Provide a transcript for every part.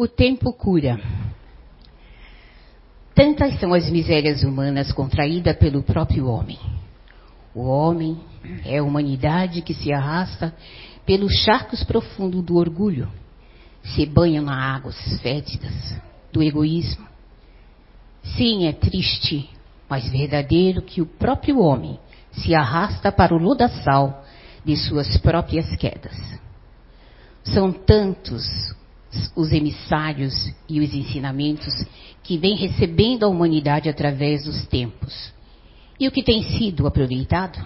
O tempo cura. Tantas são as misérias humanas contraídas pelo próprio homem. O homem é a humanidade que se arrasta pelos charcos profundos do orgulho, se banha nas águas fétidas do egoísmo. Sim, é triste, mas verdadeiro que o próprio homem se arrasta para o lodaçal de suas próprias quedas. São tantos os emissários e os ensinamentos que vem recebendo a humanidade através dos tempos. E o que tem sido aproveitado?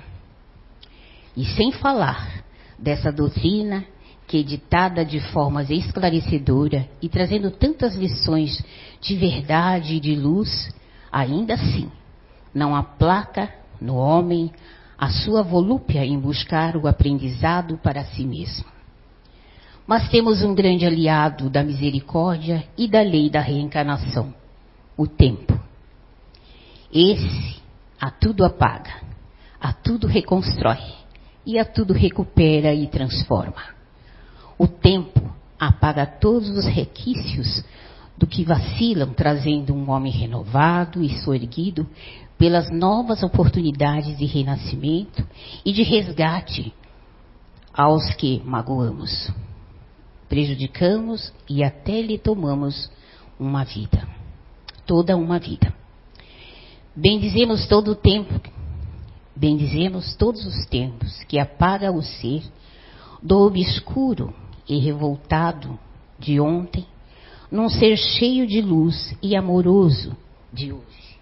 E sem falar dessa doutrina que é ditada de formas esclarecedora e trazendo tantas lições de verdade e de luz, ainda assim não aplaca no homem a sua volúpia em buscar o aprendizado para si mesmo. Mas temos um grande aliado da misericórdia e da lei da reencarnação, o tempo. Esse a tudo apaga, a tudo reconstrói e a tudo recupera e transforma. O tempo apaga todos os requisitos do que vacilam, trazendo um homem renovado e soerguido pelas novas oportunidades de renascimento e de resgate aos que magoamos, prejudicamos e até lhe tomamos uma vida, toda uma vida. Bendizemos todo o tempo, bendizemos todos os tempos que apaga o ser do obscuro e revoltado de ontem, num ser cheio de luz e amoroso de hoje.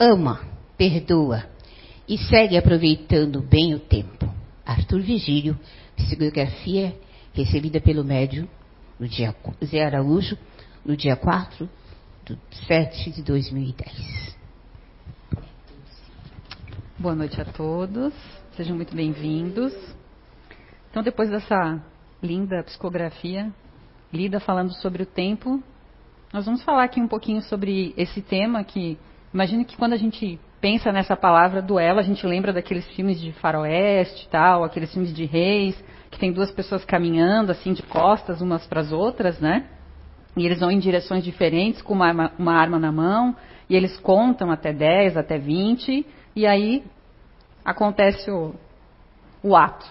Ama, perdoa e segue aproveitando bem o tempo. Arthur Vigílio, psicografia recebida pelo médium no dia Zé Araújo, no dia 4 de 7 de 2010. Boa noite a todos, sejam muito bem-vindos. Então, depois dessa linda psicografia, lida falando sobre o tempo, nós vamos falar aqui um pouquinho sobre esse tema que, imagine que quando a gente pensa nessa palavra duelo, a gente lembra daqueles filmes de faroeste tal, aqueles filmes de reis, que tem duas pessoas caminhando assim de costas umas para as outras, né? E eles vão em direções diferentes com uma arma, uma arma na mão, e eles contam até 10, até 20, e aí acontece o, o ato.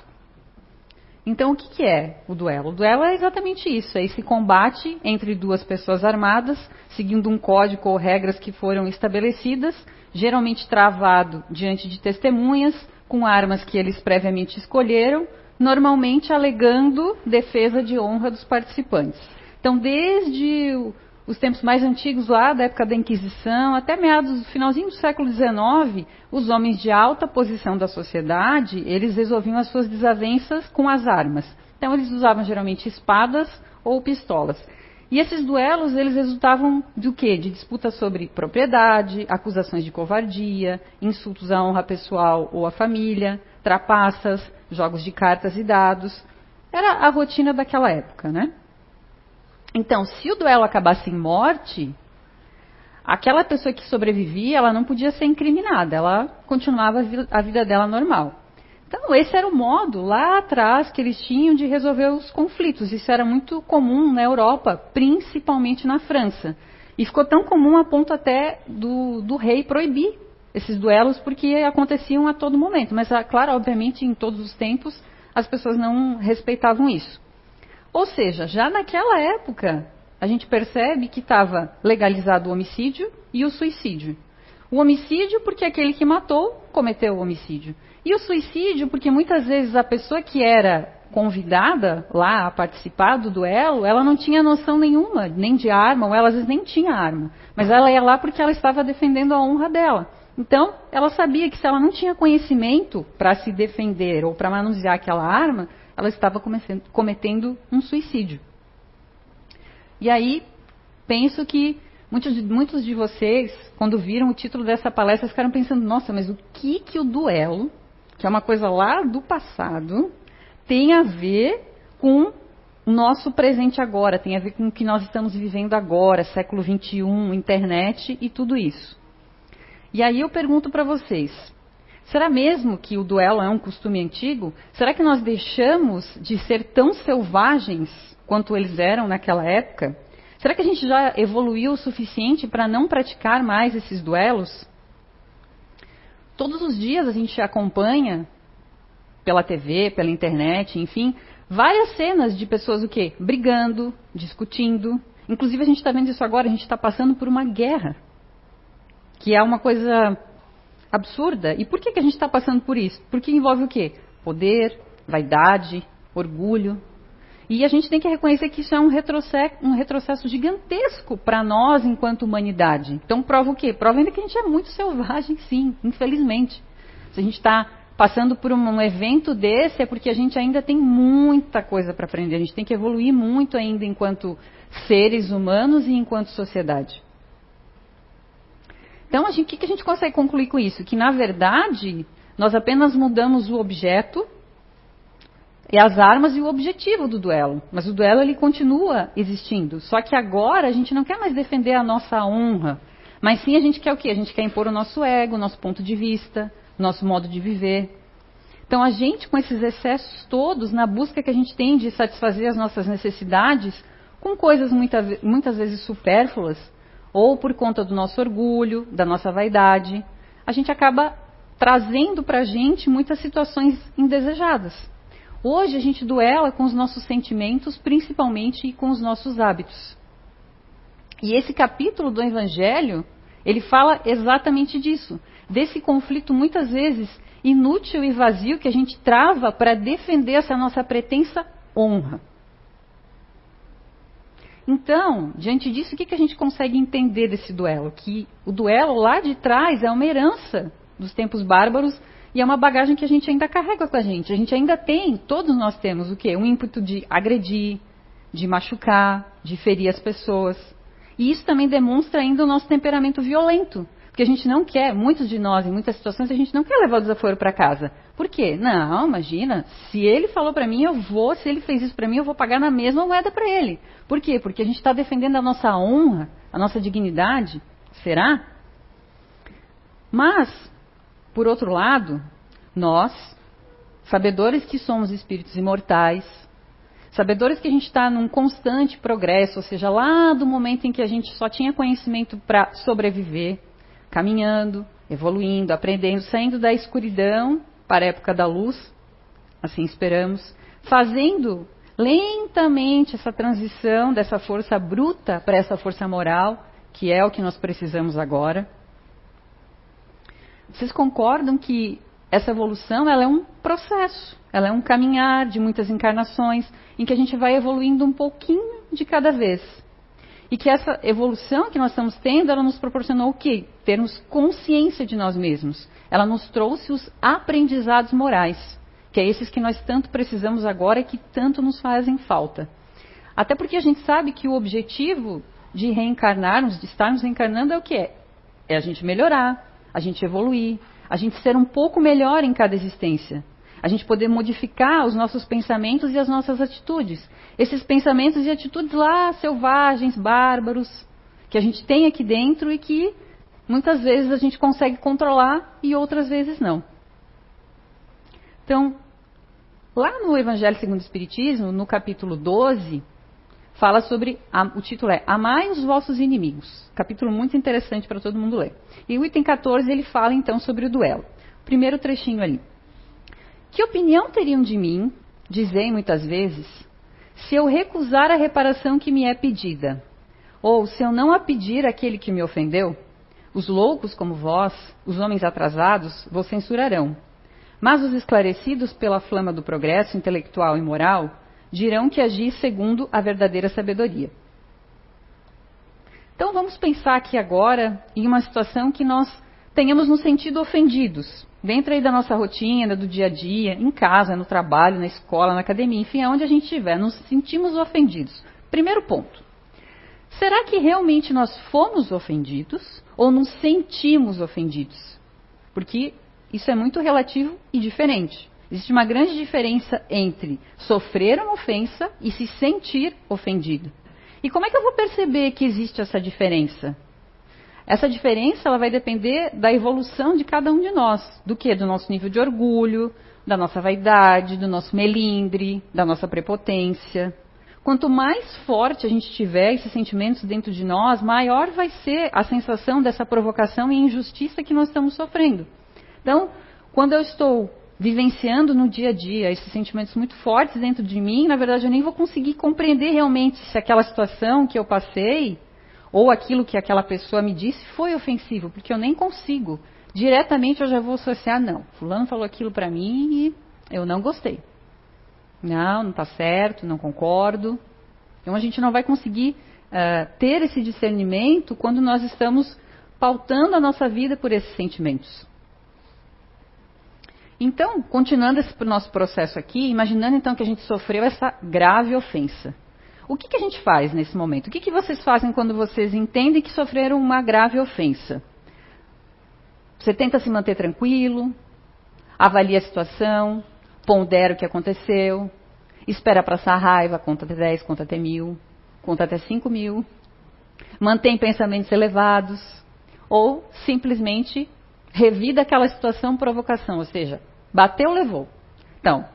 Então, o que, que, é o duelo? O duelo é exatamente isso: é esse combate entre duas pessoas armadas, seguindo um código ou regras que foram estabelecidas, geralmente travado diante de testemunhas, com armas que eles previamente escolheram, normalmente alegando defesa de honra dos participantes. Então, desde os tempos mais antigos, lá da época da Inquisição, até meados do finalzinho do século XIX, os homens de alta posição da sociedade, eles resolviam as suas desavenças com as armas. Então, eles usavam geralmente espadas ou pistolas. E esses duelos, eles resultavam do quê? De disputas sobre propriedade, acusações de covardia, insultos à honra pessoal ou à família, trapaças, jogos de cartas e dados. Era a rotina daquela época, né? Então, se o duelo acabasse em morte, aquela pessoa que sobrevivia, ela não podia ser incriminada, ela continuava a vida dela normal. Então, esse era o modo lá atrás que eles tinham de resolver os conflitos. Isso era muito comum na Europa, principalmente na França. E ficou tão comum a ponto até do, do rei proibir esses duelos, porque aconteciam a todo momento. Mas, ah, claro, obviamente, em todos os tempos, as pessoas não respeitavam isso. Ou seja, já naquela época, a gente percebe que estava legalizado o homicídio e o suicídio. O homicídio porque aquele que matou cometeu o homicídio. E o suicídio porque muitas vezes a pessoa que era convidada lá a participar do duelo, ela não tinha noção nenhuma, nem de arma, ou ela às vezes nem tinha arma. Mas ela ia lá porque ela estava defendendo a honra dela. Então, ela sabia que se ela não tinha conhecimento para se defender ou para manusear aquela arma, ela estava cometendo um suicídio. E aí, penso que muitos de, muitos de vocês, quando viram o título dessa palestra, ficaram pensando: nossa, mas o que, que o duelo, que é uma coisa lá do passado, tem a ver com o nosso presente agora, tem a ver com o que nós estamos vivendo agora, século XXI, internet e tudo isso. E aí eu pergunto para vocês: Será mesmo que o duelo é um costume antigo? Será que nós deixamos de ser tão selvagens quanto eles eram naquela época? Será que a gente já evoluiu o suficiente para não praticar mais esses duelos? Todos os dias a gente acompanha pela TV, pela internet, enfim, várias cenas de pessoas o quê? Brigando, discutindo. Inclusive a gente está vendo isso agora, a gente está passando por uma guerra, que é uma coisa absurda. E por que, que a gente está passando por isso? Porque envolve o quê? Poder, vaidade, orgulho. E a gente tem que reconhecer que isso é um retrocesso, um retrocesso gigantesco para nós enquanto humanidade. Então prova o quê? Prova ainda que a gente é muito selvagem, sim, infelizmente. Se a gente está passando por um evento desse é porque a gente ainda tem muita coisa para aprender. A gente tem que evoluir muito ainda enquanto seres humanos e enquanto sociedade. Então, o que, que a gente consegue concluir com isso? Que, na verdade, nós apenas mudamos o objeto e as armas e o objetivo do duelo. Mas o duelo ele continua existindo. Só que agora a gente não quer mais defender a nossa honra. Mas sim a gente quer o quê? A gente quer impor o nosso ego, o nosso ponto de vista, o nosso modo de viver. Então a gente, com esses excessos todos, na busca que a gente tem de satisfazer as nossas necessidades, com coisas muita, muitas vezes supérfluas, ou por conta do nosso orgulho, da nossa vaidade, a gente acaba trazendo para a gente muitas situações indesejadas. Hoje a gente duela com os nossos sentimentos, principalmente e com os nossos hábitos. E esse capítulo do Evangelho, ele fala exatamente disso, desse conflito muitas vezes inútil e vazio que a gente trava para defender essa nossa pretensa honra. Então, diante disso, o que, que a gente consegue entender desse duelo? Que o duelo lá de trás é uma herança dos tempos bárbaros e é uma bagagem que a gente ainda carrega com a gente. A gente ainda tem, todos nós temos o quê? Um ímpeto de agredir, de machucar, de ferir as pessoas. E isso também demonstra ainda o nosso temperamento violento. Porque a gente não quer, muitos de nós, em muitas situações, a gente não quer levar o desaforo para casa. Por quê? Não, imagina, se ele falou para mim, eu vou, se ele fez isso para mim, eu vou pagar na mesma moeda para ele. Por quê? Porque a gente está defendendo a nossa honra, a nossa dignidade. Será? Mas, por outro lado, nós, sabedores que somos espíritos imortais, sabedores que a gente está num constante progresso, ou seja, lá do momento em que a gente só tinha conhecimento para sobreviver, caminhando, evoluindo, aprendendo, saindo da escuridão para a época da luz, assim esperamos, fazendo lentamente essa transição dessa força bruta para essa força moral, que é o que nós precisamos agora. Vocês concordam que essa evolução ela é um processo, ela é um caminhar de muitas encarnações, em que a gente vai evoluindo um pouquinho de cada vez. E que essa evolução que nós estamos tendo, ela nos proporcionou o quê? Termos consciência de nós mesmos. Ela nos trouxe os aprendizados morais, que é esses que nós tanto precisamos agora e que tanto nos fazem falta. Até porque a gente sabe que o objetivo de reencarnarmos, de estarmos reencarnando, é o que é? É a gente melhorar, a gente evoluir, a gente ser um pouco melhor em cada existência a gente poder modificar os nossos pensamentos e as nossas atitudes. Esses pensamentos e atitudes lá selvagens, bárbaros, que a gente tem aqui dentro e que muitas vezes a gente consegue controlar e outras vezes não. Então, lá no Evangelho segundo o Espiritismo, no capítulo 12, fala sobre, o título é Amai os vossos inimigos. Capítulo muito interessante para todo mundo ler. E o item 14 ele fala então sobre o duelo. Primeiro trechinho ali. Que opinião teriam de mim, dizem muitas vezes, se eu recusar a reparação que me é pedida? Ou se eu não a pedir àquele que me ofendeu? Os loucos como vós, os homens atrasados, vos censurarão. Mas os esclarecidos pela flama do progresso intelectual e moral dirão que agi segundo a verdadeira sabedoria. Então vamos pensar aqui agora em uma situação que nós tenhamos nos sentido ofendidos, dentro aí da nossa rotina, do dia a dia, em casa, no trabalho, na escola, na academia, enfim, aonde a gente estiver, nos sentimos ofendidos. Primeiro ponto. Será que realmente nós fomos ofendidos ou nos sentimos ofendidos? Porque isso é muito relativo e diferente. Existe uma grande diferença entre sofrer uma ofensa e se sentir ofendido. E como é que eu vou perceber que existe essa diferença? essa diferença ela vai depender da evolução de cada um de nós, do que? Do nosso nível de orgulho, da nossa vaidade, do nosso melindre, da nossa prepotência. Quanto mais forte a gente tiver esses sentimentos dentro de nós, maior vai ser a sensação dessa provocação e injustiça que nós estamos sofrendo. Então, quando eu estou vivenciando no dia a dia esses sentimentos muito fortes dentro de mim, na verdade eu nem vou conseguir compreender realmente se aquela situação que eu passei ou aquilo que aquela pessoa me disse foi ofensivo, porque eu nem consigo. Diretamente eu já vou associar, não, fulano falou aquilo para mim e eu não gostei. Não, não está certo, não concordo. Então a gente não vai conseguir uh, ter esse discernimento quando nós estamos pautando a nossa vida por esses sentimentos. Então, continuando esse nosso processo aqui, imaginando então que a gente sofreu essa grave ofensa. O que, que a gente faz nesse momento? O que, que vocês fazem quando vocês entendem que sofreram uma grave ofensa? Você tenta se manter tranquilo, avalia a situação, pondera o que aconteceu, espera passar a raiva, conta até 10, conta até mil, conta até 5 mil, mantém pensamentos elevados, ou simplesmente revida aquela situação provocação, ou seja, bateu, levou. Então,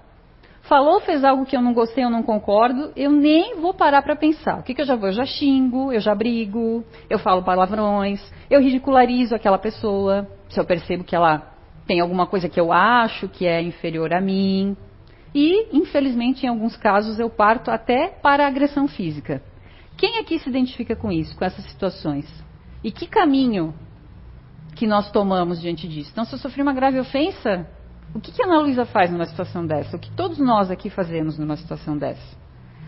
falou, fez algo que eu não gostei, eu não concordo, eu nem vou parar para pensar. O que, que eu já vou? Eu já xingo, eu já brigo, eu falo palavrões, eu ridicularizo aquela pessoa, se eu percebo que ela tem alguma coisa que eu acho que é inferior a mim. E, infelizmente, em alguns casos, eu parto até para a agressão física. Quem aqui se identifica com isso, com essas situações? E que caminho que nós tomamos diante disso? Então, se eu sofri uma grave ofensa, o que, que a Ana Luísa faz numa situação dessa? O que todos nós aqui fazemos numa situação dessa?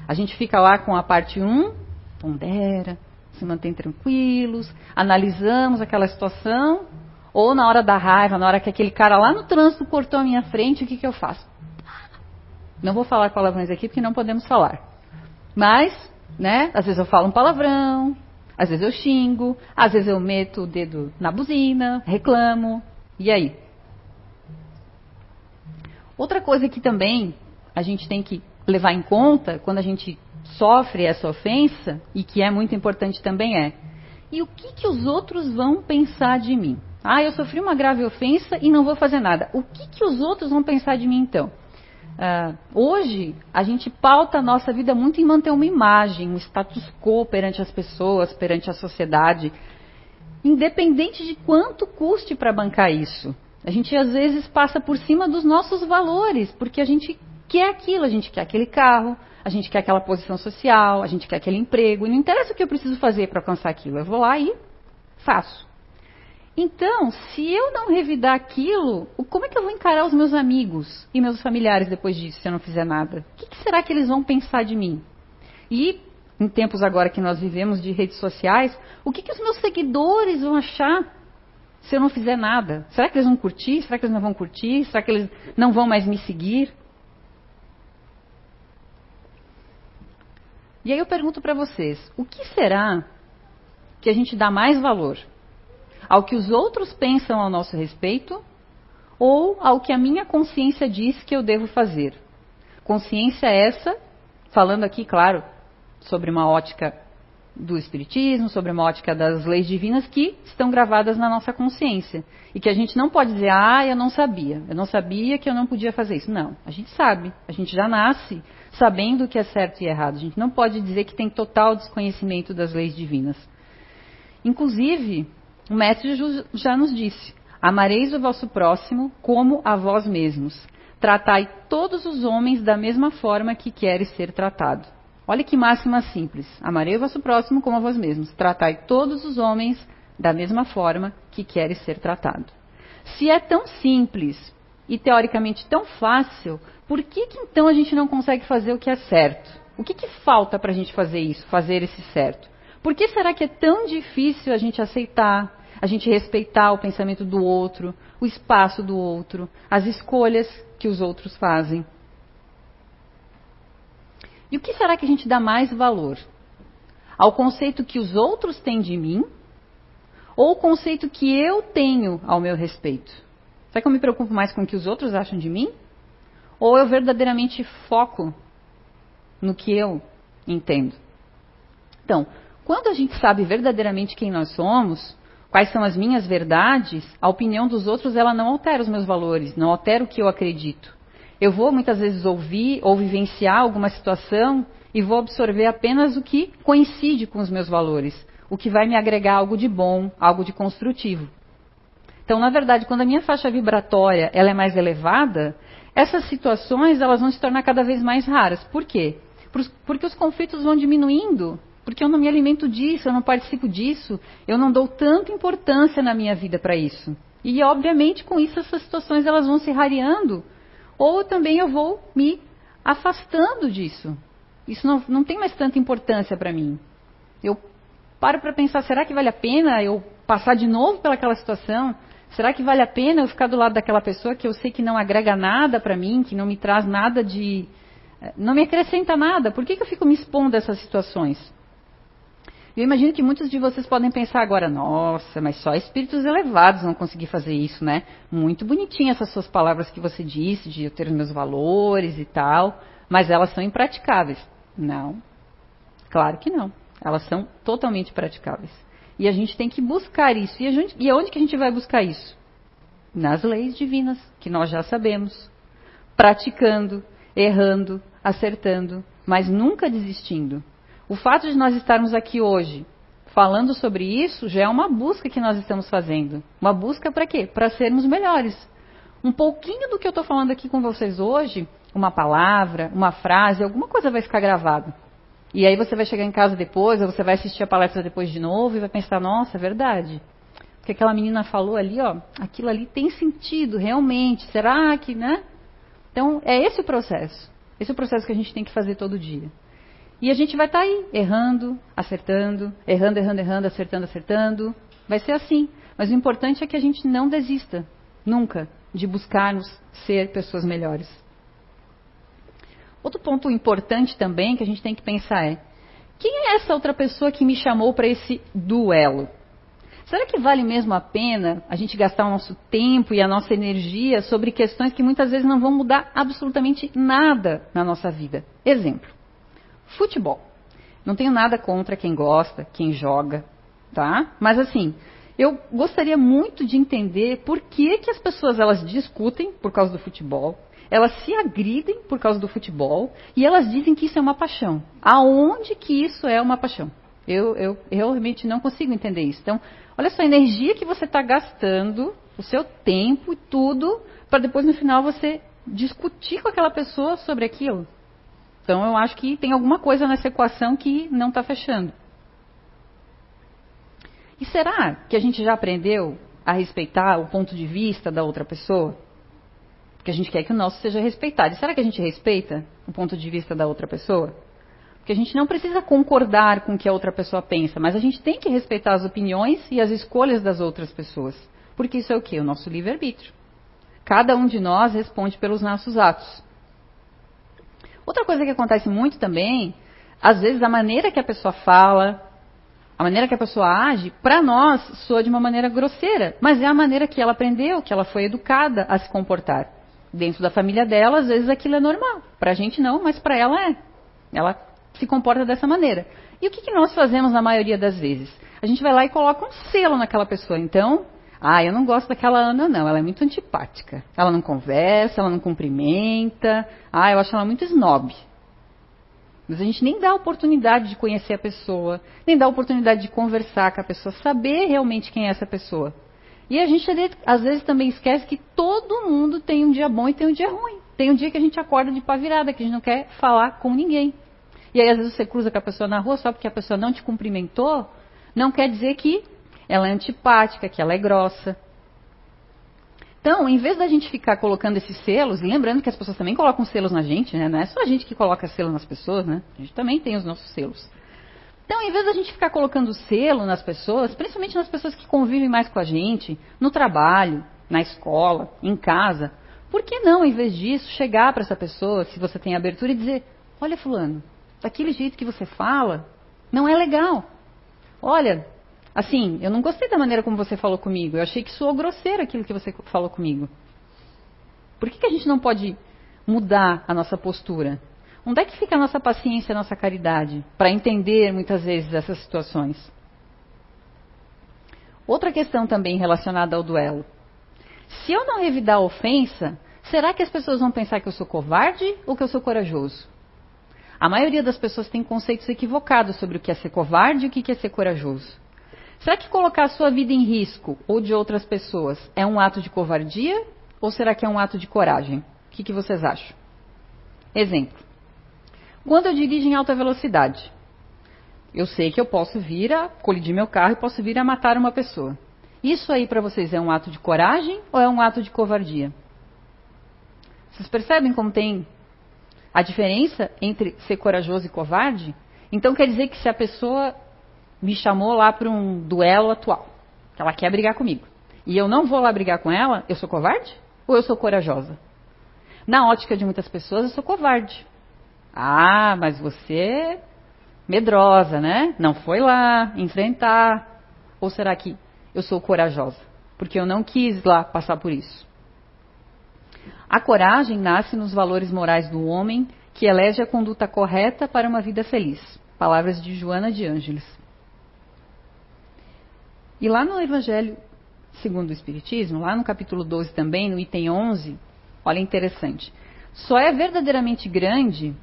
A gente fica lá com a parte 1, pondera, se mantém tranquilos, analisamos aquela situação, ou na hora da raiva, na hora que aquele cara lá no trânsito cortou a minha frente, o que, que eu faço? Não vou falar palavrões aqui porque não podemos falar. Mas, né, às vezes eu falo um palavrão, às vezes eu xingo, às vezes eu meto o dedo na buzina, reclamo. E aí? Outra coisa que também a gente tem que levar em conta quando a gente sofre essa ofensa, e que é muito importante também é, e o que, que os outros vão pensar de mim? Ah, eu sofri uma grave ofensa e não vou fazer nada. O que, que os outros vão pensar de mim então? Uh, hoje, a gente pauta a nossa vida muito em manter uma imagem, um status quo perante as pessoas, perante a sociedade, independente de quanto custe para bancar isso. A gente às vezes passa por cima dos nossos valores, porque a gente quer aquilo, a gente quer aquele carro, a gente quer aquela posição social, a gente quer aquele emprego, e não interessa o que eu preciso fazer para alcançar aquilo, eu vou lá e faço. Então, se eu não revidar aquilo, como é que eu vou encarar os meus amigos e meus familiares depois disso, se eu não fizer nada? O que, que será que eles vão pensar de mim? E, em tempos agora que nós vivemos de redes sociais, o que, que os meus seguidores vão achar se eu não fizer nada? Será que eles vão curtir? Será que eles não vão curtir? Será que eles não vão mais me seguir? E aí eu pergunto para vocês: o que será que a gente dá mais valor? ao que os outros pensam ao nosso respeito ou ao que a minha consciência diz que eu devo fazer. Consciência essa, falando aqui, claro, sobre uma ótica do Espiritismo, sobre uma ótica das leis divinas que estão gravadas na nossa consciência. E que a gente não pode dizer, ah, eu não sabia, eu não sabia que eu não podia fazer isso. Não, a gente sabe, a gente já nasce sabendo o que é certo e errado. A gente não pode dizer que tem total desconhecimento das leis divinas. Inclusive, o mestre já nos disse: Amareis o vosso próximo como a vós mesmos. Tratai todos os homens da mesma forma que queres ser tratado. Olha que máxima simples. Amarei o vosso próximo como a vós mesmos. Tratai todos os homens da mesma forma que queres ser tratado. Se é tão simples e teoricamente tão fácil, por que, que então a gente não consegue fazer o que é certo? O que, que falta para a gente fazer isso, fazer esse certo? Por que será que é tão difícil a gente aceitar, a gente respeitar o pensamento do outro, o espaço do outro, as escolhas que os outros fazem. E o que será que a gente dá mais valor? Ao conceito que os outros têm de mim ou o conceito que eu tenho ao meu respeito? Será que eu me preocupo mais com o que os outros acham de mim? Ou eu verdadeiramente foco no que eu entendo? Então, quando a gente sabe verdadeiramente quem nós somos, quais são as minhas verdades, a opinião dos outros ela não altera os meus valores, não altera o que eu acredito. Eu vou muitas vezes ouvir ou vivenciar alguma situação e vou absorver apenas o que coincide com os meus valores, o que vai me agregar algo de bom, algo de construtivo. Então, na verdade, quando a minha faixa vibratória ela é mais elevada, essas situações elas vão se tornar cada vez mais raras. Por quê? Porque os conflitos vão diminuindo, porque eu não me alimento disso, eu não participo disso, eu não dou tanta importância na minha vida para isso. E, obviamente, com isso essas situações elas vão se rareando, ou também eu vou me afastando disso. Isso não, não tem mais tanta importância para mim. Eu paro para pensar, será que vale a pena eu passar de novo pelaquela situação? Será que vale a pena eu ficar do lado daquela pessoa que eu sei que não agrega nada para mim, que não me traz nada de. Eh, não me acrescenta nada? Por que, que eu fico me expondo a essas situações? Eu imagino que muitos de vocês podem pensar agora, nossa, mas só espíritos elevados vão conseguir fazer isso, né? Muito bonitinha essas suas palavras que você disse, de eu ter os meus valores e tal, mas elas são impraticáveis. Não. Claro que não. Elas são totalmente praticáveis. E a gente tem que buscar isso. E, gente, e que a gente vai buscar isso? Nas leis divinas, que nós já sabemos. Praticando, errando, acertando, mas nunca desistindo. O fato de nós estarmos aqui hoje falando sobre isso já é uma busca que nós estamos fazendo. Uma busca para quê? Para sermos melhores. Um pouquinho do que eu estou falando aqui com vocês hoje, uma palavra, uma frase, alguma coisa vai ficar gravada. E aí você vai chegar em casa depois, ou você vai assistir a palestra depois de novo e vai pensar, nossa, é verdade. Que aquela menina falou ali, ó, aquilo ali tem sentido, realmente. Será que, né? Então, é esse o processo. Esse é o processo que a gente tem que fazer todo dia. E a gente vai estar tá aí, errando, acertando, errando, errando, errando, acertando, acertando. Vai ser assim. Mas o importante é que a gente não desista, nunca, de buscarmos ser pessoas melhores. Outro ponto importante também que a gente tem que pensar é: quem é essa outra pessoa que me chamou para esse duelo? Será que vale mesmo a pena a gente gastar o nosso tempo e a nossa energia sobre questões que muitas vezes não vão mudar absolutamente nada na nossa vida? Exemplo: futebol. Não tenho nada contra quem gosta, quem joga, tá? Mas assim, eu gostaria muito de entender por que, que as pessoas elas discutem por causa do futebol, elas se agridem por causa do futebol e elas dizem que isso é uma paixão. Aonde que isso é uma paixão? Eu, eu, eu realmente não consigo entender isso. Então, olha só a energia que você está gastando, o seu tempo e tudo, para depois no final você discutir com aquela pessoa sobre aquilo. Então, eu acho que tem alguma coisa nessa equação que não está fechando. E será que a gente já aprendeu a respeitar o ponto de vista da outra pessoa? Porque a gente quer que o nosso seja respeitado. E será que a gente respeita o ponto de vista da outra pessoa? Porque a gente não precisa concordar com o que a outra pessoa pensa, mas a gente tem que respeitar as opiniões e as escolhas das outras pessoas. Porque isso é o que? O nosso livre-arbítrio. Cada um de nós responde pelos nossos atos. Outra coisa que acontece muito também, às vezes a maneira que a pessoa fala, a maneira que a pessoa age, para nós soa de uma maneira grosseira, mas é a maneira que ela aprendeu, que ela foi educada a se comportar dentro da família dela, às vezes aquilo é normal. Para a gente não, mas para ela é. Ela se comporta dessa maneira. E o que, que, nós fazemos na maioria das vezes? A gente vai lá e coloca um selo naquela pessoa. Então, ah, eu não gosto daquela Ana, não. Ela é muito antipática. Ela não conversa, ela não cumprimenta. Ah, eu acho ela muito snob. Mas a gente nem dá a oportunidade de conhecer a pessoa, nem dá a oportunidade de conversar com a pessoa, saber realmente quem é essa pessoa. E a gente às vezes também esquece que todo mundo tem um dia bom e tem um dia ruim. Tem um dia que a gente acorda de pá virada, que a gente não quer falar com ninguém. E aí às vezes você cruza com a pessoa na rua só porque a pessoa não te cumprimentou, não quer dizer que ela é antipática, que ela é grossa. Então, em vez da gente ficar colocando esses selos, e lembrando que as pessoas também colocam selos na gente, né? Não é só a gente que coloca selo nas pessoas, né? A gente também tem os nossos selos. Então, em vez da gente ficar colocando selo nas pessoas, principalmente nas pessoas que convivem mais com a gente, no trabalho, na escola, em casa, por que não, em vez disso, chegar para essa pessoa, se você tem abertura, e dizer: Olha, Fulano, daquele jeito que você fala, não é legal. Olha, assim, eu não gostei da maneira como você falou comigo, eu achei que soou grosseiro aquilo que você falou comigo. Por que, que a gente não pode mudar a nossa postura? Onde é que fica a nossa paciência, a nossa caridade, para entender muitas vezes essas situações? Outra questão também relacionada ao duelo. Se eu não revidar a ofensa, será que as pessoas vão pensar que eu sou covarde ou que eu sou corajoso? A maioria das pessoas tem conceitos equivocados sobre o que é ser covarde e o que é ser corajoso. Será que colocar a sua vida em risco ou de outras pessoas é um ato de covardia ou será que é um ato de coragem? O que, que vocês acham? Exemplo. Quando eu dirijo em alta velocidade, eu sei que eu posso vir a colidir meu carro e posso vir a matar uma pessoa. Isso aí para vocês é um ato de coragem ou é um ato de covardia? Vocês percebem como tem a diferença entre ser corajoso e covarde? Então quer dizer que se a pessoa me chamou lá para um duelo atual, que ela quer brigar comigo, e eu não vou lá brigar com ela, eu sou covarde ou eu sou corajosa? Na ótica de muitas pessoas, eu sou covarde. Ah, mas você medrosa, né? Não foi lá enfrentar. Ou será que eu sou corajosa? Porque eu não quis lá passar por isso. A coragem nasce nos valores morais do homem que elege a conduta correta para uma vida feliz. Palavras de Joana de Ângeles. E lá no Evangelho segundo o Espiritismo, lá no capítulo 12 também, no item 11, olha interessante. Só é verdadeiramente grande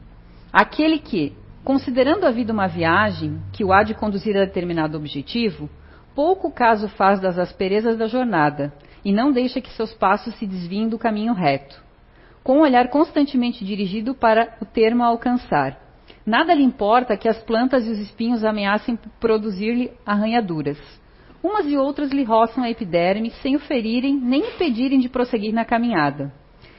aquele que, Considerando a vida uma viagem que o há de conduzir a determinado objetivo, pouco caso faz das asperezas da jornada e não deixa que seus passos se desviem do caminho reto, com o olhar constantemente dirigido para o termo a alcançar. Nada lhe importa que as plantas e os espinhos ameacem produzir-lhe arranhaduras. Umas e outras lhe roçam a epiderme sem o ferirem nem impedirem de prosseguir na caminhada.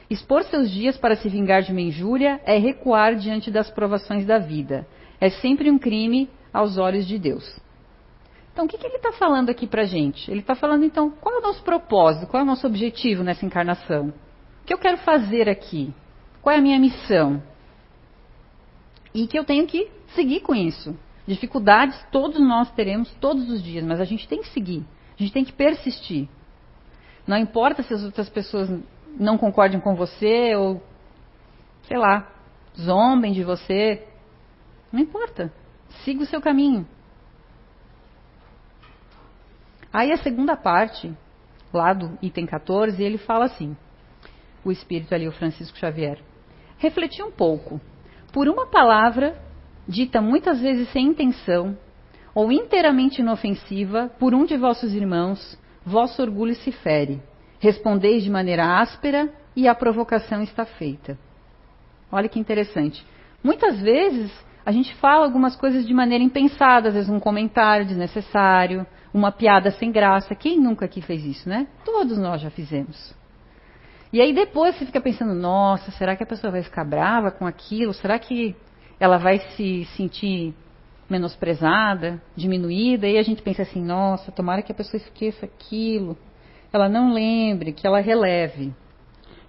Expor seus dias para se vingar de uma injúria é recuar diante das provações da vida. É sempre um crime aos olhos de Deus. Então, o que, que ele está falando aqui para gente? Ele está falando, então, qual é o nosso propósito, qual é o nosso objetivo nessa encarnação? O que eu quero fazer aqui? Qual é a minha missão? E que eu tenho que seguir com isso. Dificuldades todos nós teremos todos os dias, mas a gente tem que seguir. A gente tem que persistir. Não importa se as outras pessoas não concordem com você ou, sei lá, zombem de você. Não importa. Siga o seu caminho. Aí a segunda parte, lá do item 14, ele fala assim: o espírito ali, o Francisco Xavier. Refleti um pouco. Por uma palavra, dita muitas vezes sem intenção, ou inteiramente inofensiva, por um de vossos irmãos, vosso orgulho se fere. Respondeis de maneira áspera e a provocação está feita. Olha que interessante. Muitas vezes a gente fala algumas coisas de maneira impensada, às vezes um comentário desnecessário, uma piada sem graça. Quem nunca aqui fez isso, né? Todos nós já fizemos. E aí depois você fica pensando, nossa, será que a pessoa vai ficar brava com aquilo? Será que ela vai se sentir menosprezada, diminuída? E a gente pensa assim, nossa, tomara que a pessoa esqueça aquilo ela não lembre, que ela releve.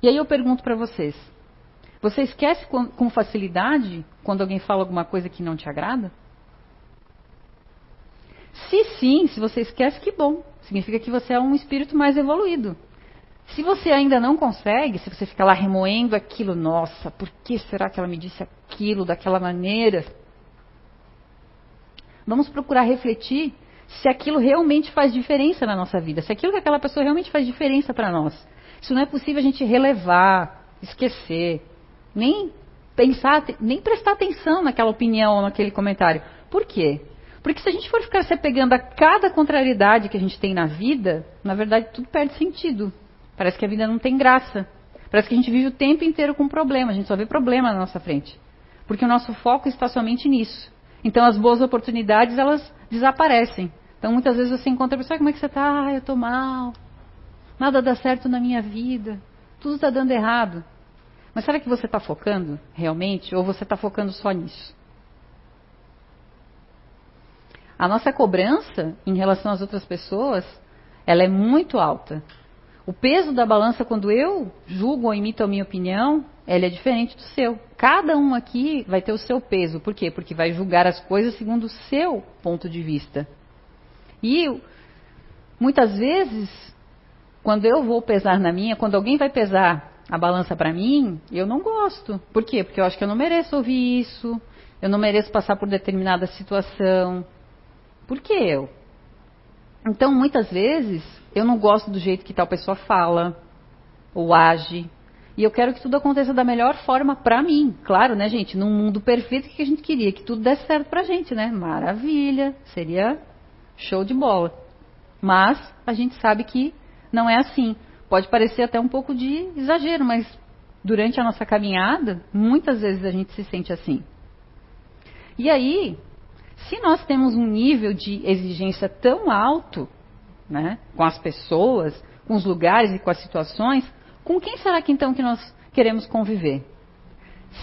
E aí eu pergunto para vocês: você esquece com facilidade quando alguém fala alguma coisa que não te agrada? Se sim, se você esquece, que bom. Significa que você é um espírito mais evoluído. Se você ainda não consegue, se você fica lá remoendo aquilo, nossa, por que será que ela me disse aquilo daquela maneira? Vamos procurar refletir se aquilo realmente faz diferença na nossa vida, se aquilo que aquela pessoa realmente faz diferença para nós. Isso não é possível a gente relevar, esquecer, nem pensar, nem prestar atenção naquela opinião ou naquele comentário. Por quê? Porque se a gente for ficar se apegando a cada contrariedade que a gente tem na vida, na verdade tudo perde sentido. Parece que a vida não tem graça. Parece que a gente vive o tempo inteiro com problema, a gente só vê problema na nossa frente. Porque o nosso foco está somente nisso. Então as boas oportunidades elas desaparecem. Então muitas vezes você encontra a pessoa, como é que você está? Ah, eu estou mal. Nada dá certo na minha vida. Tudo está dando errado. Mas será que você está focando realmente ou você está focando só nisso? A nossa cobrança em relação às outras pessoas, ela é muito alta. O peso da balança, quando eu julgo ou imito a minha opinião, ela é diferente do seu. Cada um aqui vai ter o seu peso. Por quê? Porque vai julgar as coisas segundo o seu ponto de vista. E muitas vezes, quando eu vou pesar na minha, quando alguém vai pesar a balança para mim, eu não gosto. Por quê? Porque eu acho que eu não mereço ouvir isso, eu não mereço passar por determinada situação. Por que eu? Então, muitas vezes, eu não gosto do jeito que tal pessoa fala ou age. E eu quero que tudo aconteça da melhor forma para mim. Claro, né, gente? Num mundo perfeito, que a gente queria? Que tudo desse certo pra gente, né? Maravilha. Seria show de bola. Mas a gente sabe que não é assim. Pode parecer até um pouco de exagero, mas durante a nossa caminhada, muitas vezes a gente se sente assim. E aí, se nós temos um nível de exigência tão alto, né, com as pessoas, com os lugares e com as situações, com quem será que então que nós queremos conviver?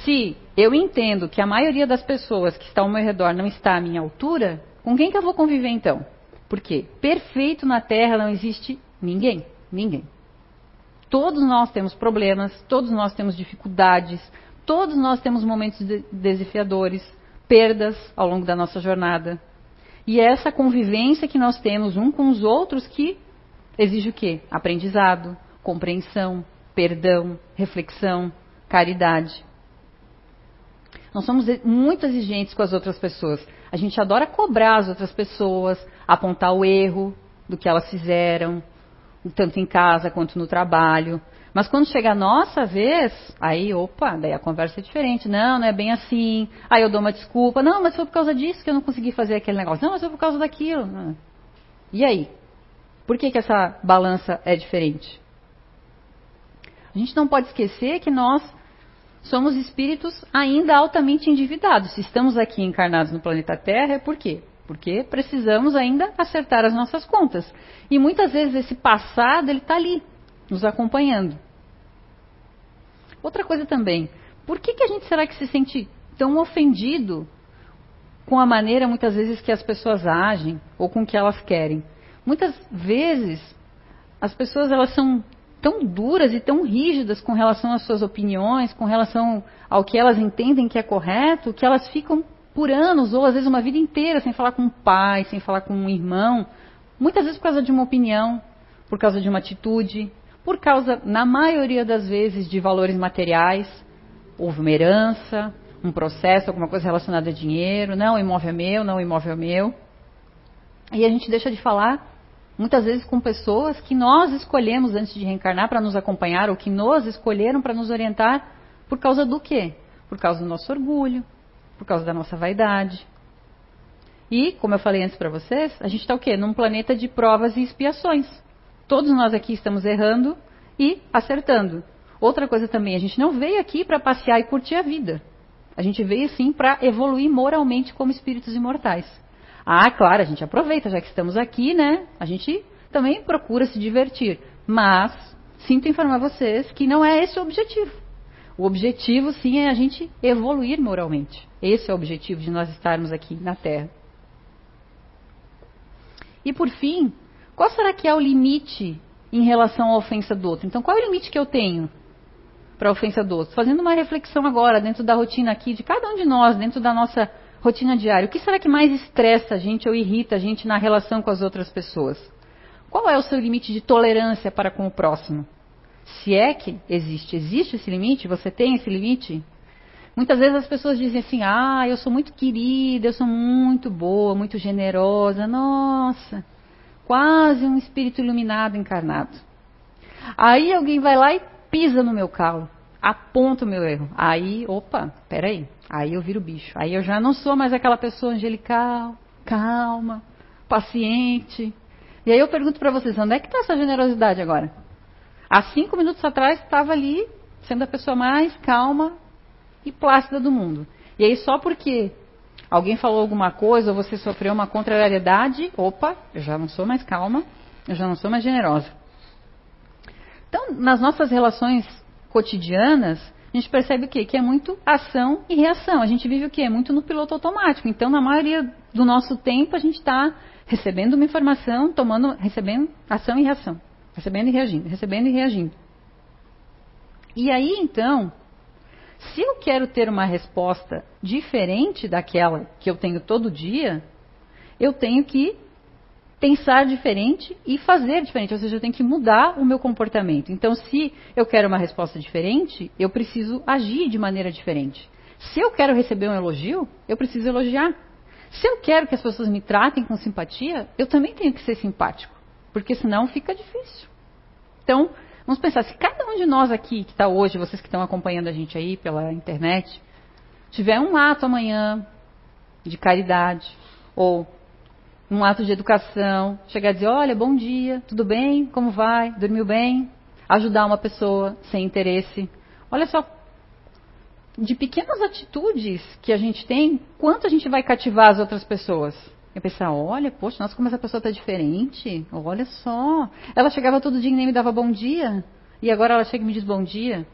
Se eu entendo que a maioria das pessoas que estão ao meu redor não está à minha altura, com quem que eu vou conviver então? Porque perfeito na Terra não existe ninguém, ninguém. Todos nós temos problemas, todos nós temos dificuldades, todos nós temos momentos desafiadores, perdas ao longo da nossa jornada. E é essa convivência que nós temos um com os outros que exige o quê? Aprendizado, compreensão, perdão, reflexão, caridade. Nós somos muito exigentes com as outras pessoas. A gente adora cobrar as outras pessoas, apontar o erro do que elas fizeram, tanto em casa quanto no trabalho. Mas quando chega a nossa vez, aí, opa, daí a conversa é diferente. Não, não é bem assim. Aí eu dou uma desculpa. Não, mas foi por causa disso que eu não consegui fazer aquele negócio. Não, mas foi por causa daquilo. E aí? Por que, que essa balança é diferente? A gente não pode esquecer que nós somos espíritos ainda altamente endividados. Se estamos aqui encarnados no planeta Terra, é por quê? Porque precisamos ainda acertar as nossas contas. E muitas vezes esse passado ele está ali, nos acompanhando. Outra coisa também, por que, que a gente será que se sente tão ofendido com a maneira muitas vezes que as pessoas agem ou com o que elas querem? Muitas vezes as pessoas elas são tão duras e tão rígidas com relação às suas opiniões, com relação ao que elas entendem que é correto, que elas ficam por anos ou às vezes uma vida inteira sem falar com um pai, sem falar com um irmão, muitas vezes por causa de uma opinião, por causa de uma atitude, por causa, na maioria das vezes, de valores materiais. Houve uma herança, um processo, alguma coisa relacionada a dinheiro. Não, o imóvel é meu, não, o imóvel é meu. E a gente deixa de falar, muitas vezes, com pessoas que nós escolhemos antes de reencarnar para nos acompanhar, ou que nos escolheram para nos orientar, por causa do quê? Por causa do nosso orgulho, por causa da nossa vaidade. E, como eu falei antes para vocês, a gente está o quê? Num planeta de provas e expiações. Todos nós aqui estamos errando e acertando. Outra coisa também, a gente não veio aqui para passear e curtir a vida. A gente veio sim para evoluir moralmente como espíritos imortais. Ah, claro, a gente aproveita, já que estamos aqui, né? A gente também procura se divertir. Mas, sinto informar vocês que não é esse o objetivo. O objetivo, sim, é a gente evoluir moralmente. Esse é o objetivo de nós estarmos aqui na Terra. E por fim, qual será que é o limite em relação à ofensa do outro? Então, qual é o limite que eu tenho para a ofensa do outro? Fazendo uma reflexão agora, dentro da rotina aqui, de cada um de nós, dentro da nossa rotina diária. O que será que mais estressa a gente ou irrita a gente na relação com as outras pessoas? Qual é o seu limite de tolerância para com o próximo? Se é que existe, existe esse limite? Você tem esse limite? Muitas vezes as pessoas dizem assim: ah, eu sou muito querida, eu sou muito boa, muito generosa. Nossa, quase um espírito iluminado encarnado. Aí alguém vai lá e pisa no meu calo, aponta o meu erro. Aí, opa, peraí, aí eu viro bicho. Aí eu já não sou mais aquela pessoa angelical, calma, paciente. E aí eu pergunto para vocês, onde é que está essa generosidade agora? Há cinco minutos atrás estava ali sendo a pessoa mais calma e plácida do mundo. E aí só porque alguém falou alguma coisa ou você sofreu uma contrariedade, opa, eu já não sou mais calma, eu já não sou mais generosa. Então, nas nossas relações cotidianas, a gente percebe o quê? Que é muito ação e reação. A gente vive o quê? Muito no piloto automático. Então, na maioria do nosso tempo, a gente está recebendo uma informação, tomando, recebendo ação e reação. Recebendo e reagindo, recebendo e reagindo. E aí, então, se eu quero ter uma resposta diferente daquela que eu tenho todo dia, eu tenho que pensar diferente e fazer diferente, ou seja, eu tenho que mudar o meu comportamento. Então, se eu quero uma resposta diferente, eu preciso agir de maneira diferente. Se eu quero receber um elogio, eu preciso elogiar. Se eu quero que as pessoas me tratem com simpatia, eu também tenho que ser simpático, porque senão fica difícil. Então, vamos pensar, se cada um de nós aqui que está hoje, vocês que estão acompanhando a gente aí pela internet, tiver um ato amanhã de caridade, ou um ato de educação, chegar a dizer, olha, bom dia, tudo bem? Como vai? Dormiu bem? Ajudar uma pessoa sem interesse. Olha só, de pequenas atitudes que a gente tem, quanto a gente vai cativar as outras pessoas? E pensar, olha, poxa, nossa, como essa pessoa está diferente. Olha só. Ela chegava todo dia e nem me dava bom dia. E agora ela chega e me diz bom dia.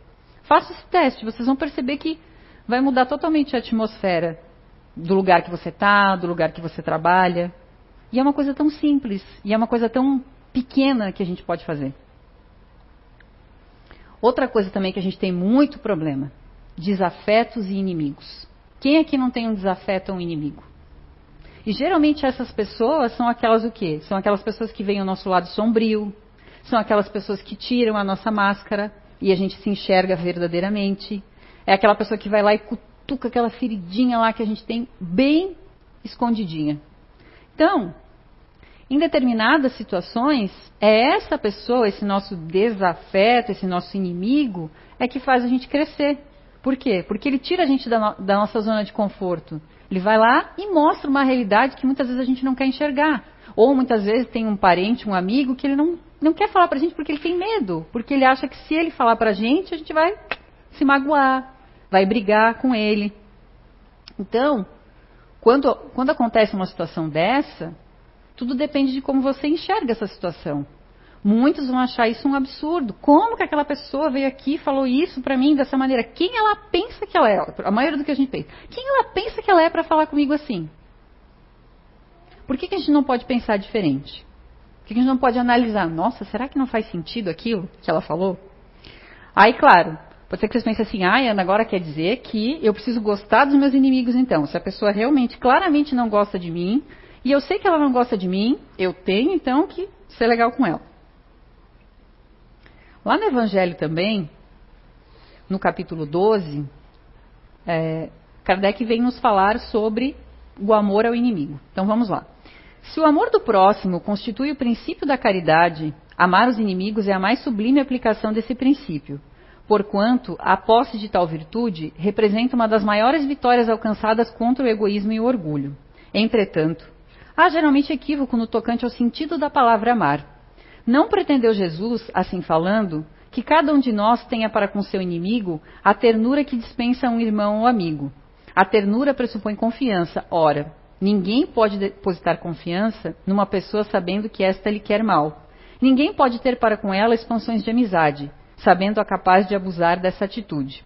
Faça esse teste, vocês vão perceber que vai mudar totalmente a atmosfera do lugar que você está, do lugar que você trabalha. E é uma coisa tão simples, e é uma coisa tão pequena que a gente pode fazer. Outra coisa também que a gente tem muito problema: desafetos e inimigos. Quem aqui não tem um desafeto ou um inimigo? E geralmente essas pessoas são aquelas o quê? São aquelas pessoas que veem o nosso lado sombrio, são aquelas pessoas que tiram a nossa máscara e a gente se enxerga verdadeiramente. É aquela pessoa que vai lá e cutuca aquela feridinha lá que a gente tem bem escondidinha. Então, em determinadas situações, é essa pessoa, esse nosso desafeto, esse nosso inimigo, é que faz a gente crescer. Por quê? Porque ele tira a gente da, no, da nossa zona de conforto. Ele vai lá e mostra uma realidade que muitas vezes a gente não quer enxergar. Ou muitas vezes tem um parente, um amigo, que ele não, não quer falar pra gente porque ele tem medo. Porque ele acha que se ele falar pra gente, a gente vai se magoar, vai brigar com ele. Então, quando, quando acontece uma situação dessa, tudo depende de como você enxerga essa situação. Muitos vão achar isso um absurdo. Como que aquela pessoa veio aqui e falou isso para mim dessa maneira? Quem ela pensa que ela é? A maioria do que a gente pensa. Quem ela pensa que ela é para falar comigo assim? Por que, que a gente não pode pensar diferente? Por que, que a gente não pode analisar? Nossa, será que não faz sentido aquilo que ela falou? Aí, claro, pode ser que vocês pensem assim, ah, Ana, agora quer dizer que eu preciso gostar dos meus inimigos então. Se a pessoa realmente, claramente não gosta de mim, e eu sei que ela não gosta de mim, eu tenho então que ser legal com ela. Lá no Evangelho também, no capítulo 12, é, Kardec vem nos falar sobre o amor ao inimigo. Então vamos lá. Se o amor do próximo constitui o princípio da caridade, amar os inimigos é a mais sublime aplicação desse princípio, porquanto a posse de tal virtude representa uma das maiores vitórias alcançadas contra o egoísmo e o orgulho. Entretanto, Há geralmente equívoco no tocante ao sentido da palavra amar. Não pretendeu Jesus, assim falando, que cada um de nós tenha para com seu inimigo a ternura que dispensa um irmão ou amigo. A ternura pressupõe confiança. Ora, ninguém pode depositar confiança numa pessoa sabendo que esta lhe quer mal. Ninguém pode ter para com ela expansões de amizade, sabendo-a capaz de abusar dessa atitude.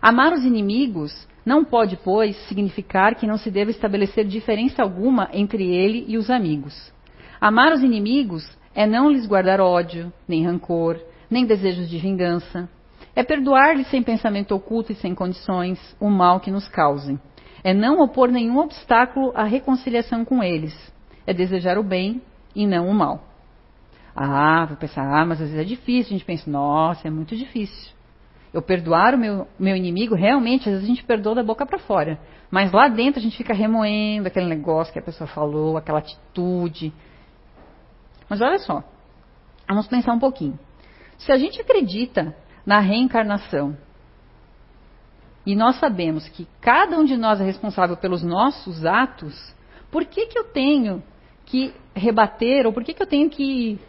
Amar os inimigos não pode, pois, significar que não se deva estabelecer diferença alguma entre ele e os amigos. Amar os inimigos é não lhes guardar ódio, nem rancor, nem desejos de vingança. É perdoar-lhes sem pensamento oculto e sem condições o mal que nos causem. É não opor nenhum obstáculo à reconciliação com eles. É desejar o bem e não o mal. Ah, vou pensar, ah, mas às vezes é difícil. A gente pensa, nossa, é muito difícil eu perdoar o meu, meu inimigo, realmente, às vezes a gente perdoa da boca para fora. Mas lá dentro a gente fica remoendo aquele negócio que a pessoa falou, aquela atitude. Mas olha só, vamos pensar um pouquinho. Se a gente acredita na reencarnação, e nós sabemos que cada um de nós é responsável pelos nossos atos, por que, que eu tenho que rebater, ou por que, que eu tenho que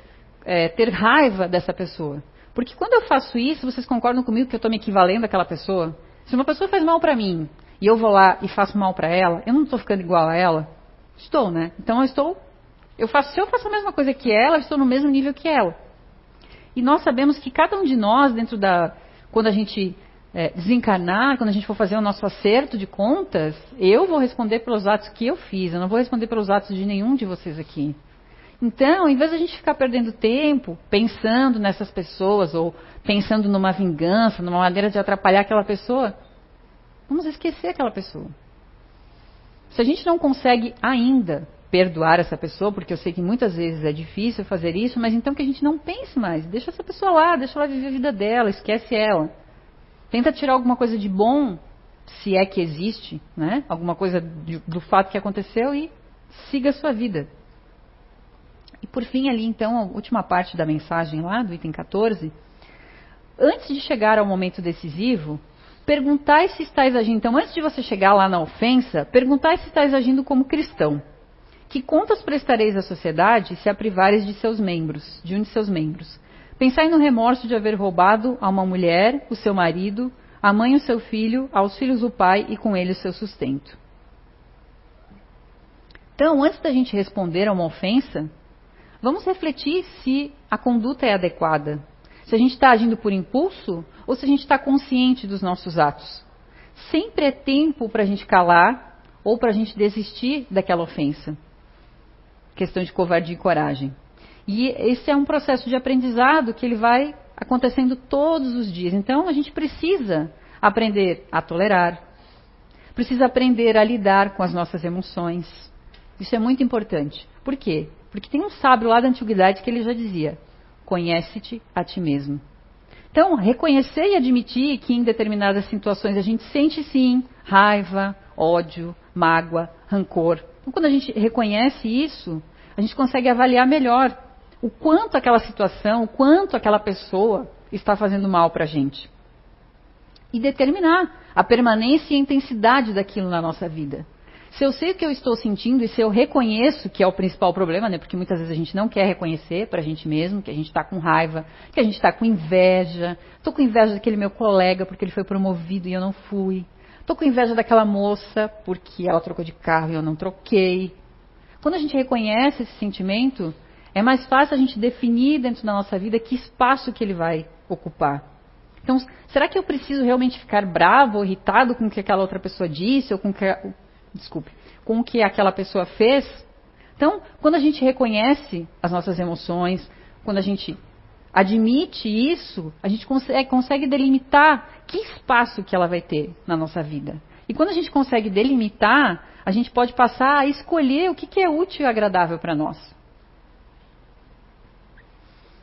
é, ter raiva dessa pessoa? Porque quando eu faço isso, vocês concordam comigo que eu estou me equivalendo àquela pessoa? Se uma pessoa faz mal para mim e eu vou lá e faço mal para ela, eu não estou ficando igual a ela? Estou, né? Então eu estou. Eu faço, se eu faço a mesma coisa que ela, eu estou no mesmo nível que ela. E nós sabemos que cada um de nós, dentro da. Quando a gente é, desencarnar, quando a gente for fazer o nosso acerto de contas, eu vou responder pelos atos que eu fiz, eu não vou responder pelos atos de nenhum de vocês aqui. Então, em vez de a gente ficar perdendo tempo pensando nessas pessoas ou pensando numa vingança, numa maneira de atrapalhar aquela pessoa, vamos esquecer aquela pessoa. Se a gente não consegue ainda perdoar essa pessoa, porque eu sei que muitas vezes é difícil fazer isso, mas então que a gente não pense mais, deixa essa pessoa lá, deixa ela viver a vida dela, esquece ela. Tenta tirar alguma coisa de bom se é que existe, né? Alguma coisa de, do fato que aconteceu e siga a sua vida. E por fim, ali então, a última parte da mensagem lá, do item 14. Antes de chegar ao momento decisivo, perguntai se estás agindo. Então, antes de você chegar lá na ofensa, perguntai se estás agindo como cristão. Que contas prestareis à sociedade se a privares de seus membros, de um de seus membros? Pensai no remorso de haver roubado a uma mulher, o seu marido, a mãe o seu filho, aos filhos o pai e com ele o seu sustento. Então, antes da gente responder a uma ofensa, vamos refletir se a conduta é adequada. Se a gente está agindo por impulso ou se a gente está consciente dos nossos atos. Sempre é tempo para a gente calar ou para a gente desistir daquela ofensa. Questão de covardia e coragem. E esse é um processo de aprendizado que ele vai acontecendo todos os dias. Então a gente precisa aprender a tolerar, precisa aprender a lidar com as nossas emoções. Isso é muito importante. Por quê? Porque tem um sábio lá da antiguidade que ele já dizia: conhece-te a ti mesmo. Então, reconhecer e admitir que em determinadas situações a gente sente sim raiva, ódio, mágoa, rancor. Então, quando a gente reconhece isso, a gente consegue avaliar melhor o quanto aquela situação, o quanto aquela pessoa está fazendo mal para a gente. E determinar a permanência e a intensidade daquilo na nossa vida. Se eu sei o que eu estou sentindo e se eu reconheço que é o principal problema, né? Porque muitas vezes a gente não quer reconhecer para a gente mesmo que a gente está com raiva, que a gente está com inveja. Estou com inveja daquele meu colega porque ele foi promovido e eu não fui. Estou com inveja daquela moça porque ela trocou de carro e eu não troquei. Quando a gente reconhece esse sentimento, é mais fácil a gente definir dentro da nossa vida que espaço que ele vai ocupar. Então, será que eu preciso realmente ficar bravo ou irritado com o que aquela outra pessoa disse ou com o que, desculpe, com o que aquela pessoa fez? Então, quando a gente reconhece as nossas emoções, quando a gente admite isso, a gente consegue, consegue delimitar que espaço que ela vai ter na nossa vida. E quando a gente consegue delimitar, a gente pode passar a escolher o que, que é útil e agradável para nós.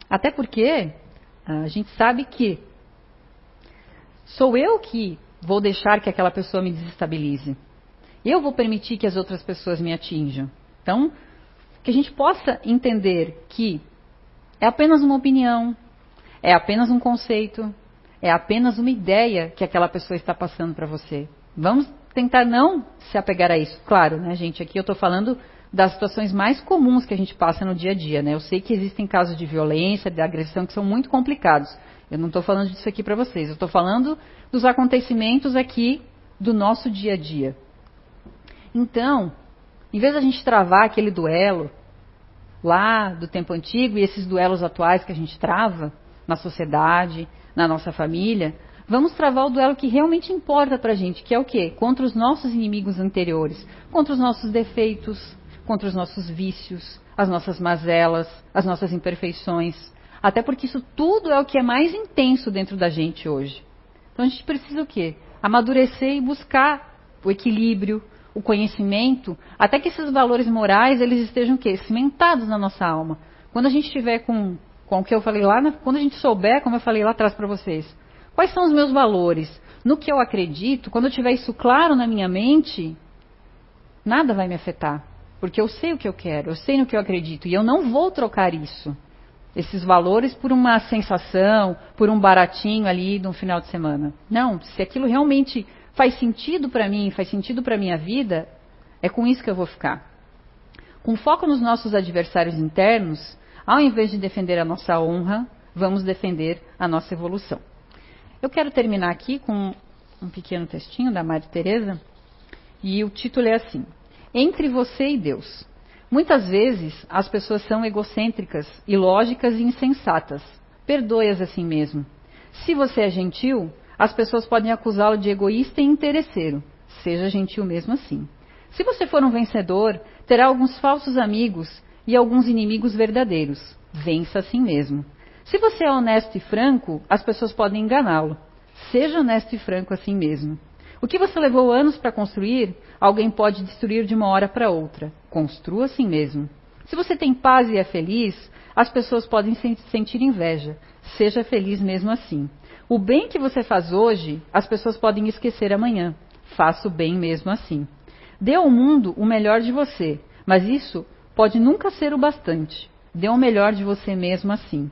Até porque a gente sabe que sou eu que vou deixar que aquela pessoa me desestabilize. Eu vou permitir que as outras pessoas me atinjam. Então, que a gente possa entender que é apenas uma opinião, é apenas um conceito, é apenas uma ideia que aquela pessoa está passando para você. Vamos tentar não se apegar a isso. Claro, né, gente? Aqui eu estou falando das situações mais comuns que a gente passa no dia a dia. Né? Eu sei que existem casos de violência, de agressão que são muito complicados. Eu não estou falando disso aqui para vocês. Eu estou falando dos acontecimentos aqui do nosso dia a dia. Então, em vez da gente travar aquele duelo lá do tempo antigo e esses duelos atuais que a gente trava na sociedade, na nossa família, vamos travar o duelo que realmente importa para a gente, que é o quê? Contra os nossos inimigos anteriores, contra os nossos defeitos, contra os nossos vícios, as nossas mazelas, as nossas imperfeições. Até porque isso tudo é o que é mais intenso dentro da gente hoje. Então a gente precisa o quê? Amadurecer e buscar o equilíbrio, o conhecimento, até que esses valores morais eles estejam o quê? cimentados na nossa alma. Quando a gente estiver com, com o que eu falei lá, quando a gente souber, como eu falei lá atrás para vocês, quais são os meus valores, no que eu acredito, quando eu tiver isso claro na minha mente, nada vai me afetar. Porque eu sei o que eu quero, eu sei no que eu acredito e eu não vou trocar isso, esses valores, por uma sensação, por um baratinho ali de um final de semana. Não, se aquilo realmente faz sentido para mim, faz sentido para minha vida, é com isso que eu vou ficar. Com foco nos nossos adversários internos, ao invés de defender a nossa honra, vamos defender a nossa evolução. Eu quero terminar aqui com um pequeno textinho da Maria Teresa, e o título é assim: entre você e Deus. Muitas vezes as pessoas são egocêntricas, ilógicas e insensatas. Perdoe-as assim mesmo. Se você é gentil, as pessoas podem acusá-lo de egoísta e interesseiro. Seja gentil mesmo assim. Se você for um vencedor, terá alguns falsos amigos e alguns inimigos verdadeiros. Vença assim mesmo. Se você é honesto e franco, as pessoas podem enganá-lo. Seja honesto e franco assim mesmo. O que você levou anos para construir, alguém pode destruir de uma hora para outra. Construa assim mesmo. Se você tem paz e é feliz, as pessoas podem sentir inveja. Seja feliz mesmo assim. O bem que você faz hoje, as pessoas podem esquecer amanhã. faça o bem mesmo assim. Dê ao mundo o melhor de você, mas isso pode nunca ser o bastante. Dê o melhor de você mesmo assim.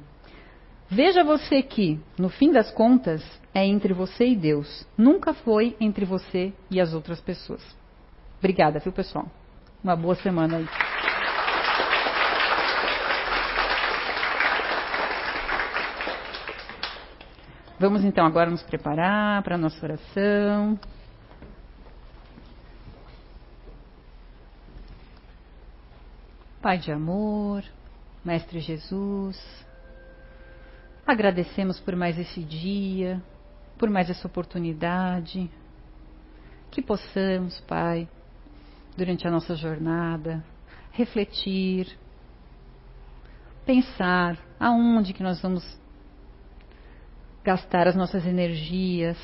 Veja você que, no fim das contas, é entre você e Deus. Nunca foi entre você e as outras pessoas. Obrigada, viu, pessoal? Uma boa semana aí. Vamos então agora nos preparar para a nossa oração. Pai de amor, Mestre Jesus, agradecemos por mais esse dia, por mais essa oportunidade, que possamos, Pai, durante a nossa jornada, refletir, pensar aonde que nós vamos gastar as nossas energias,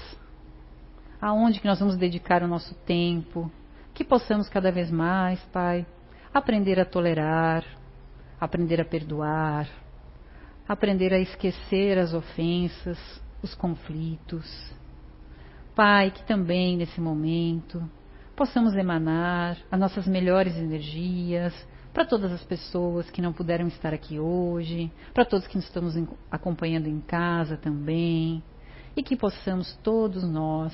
aonde que nós vamos dedicar o nosso tempo, que possamos cada vez mais, Pai, aprender a tolerar, aprender a perdoar, aprender a esquecer as ofensas, os conflitos. Pai, que também nesse momento possamos emanar as nossas melhores energias para todas as pessoas que não puderam estar aqui hoje, para todos que nos estamos acompanhando em casa também, e que possamos todos nós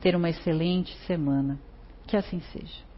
ter uma excelente semana. Que assim seja.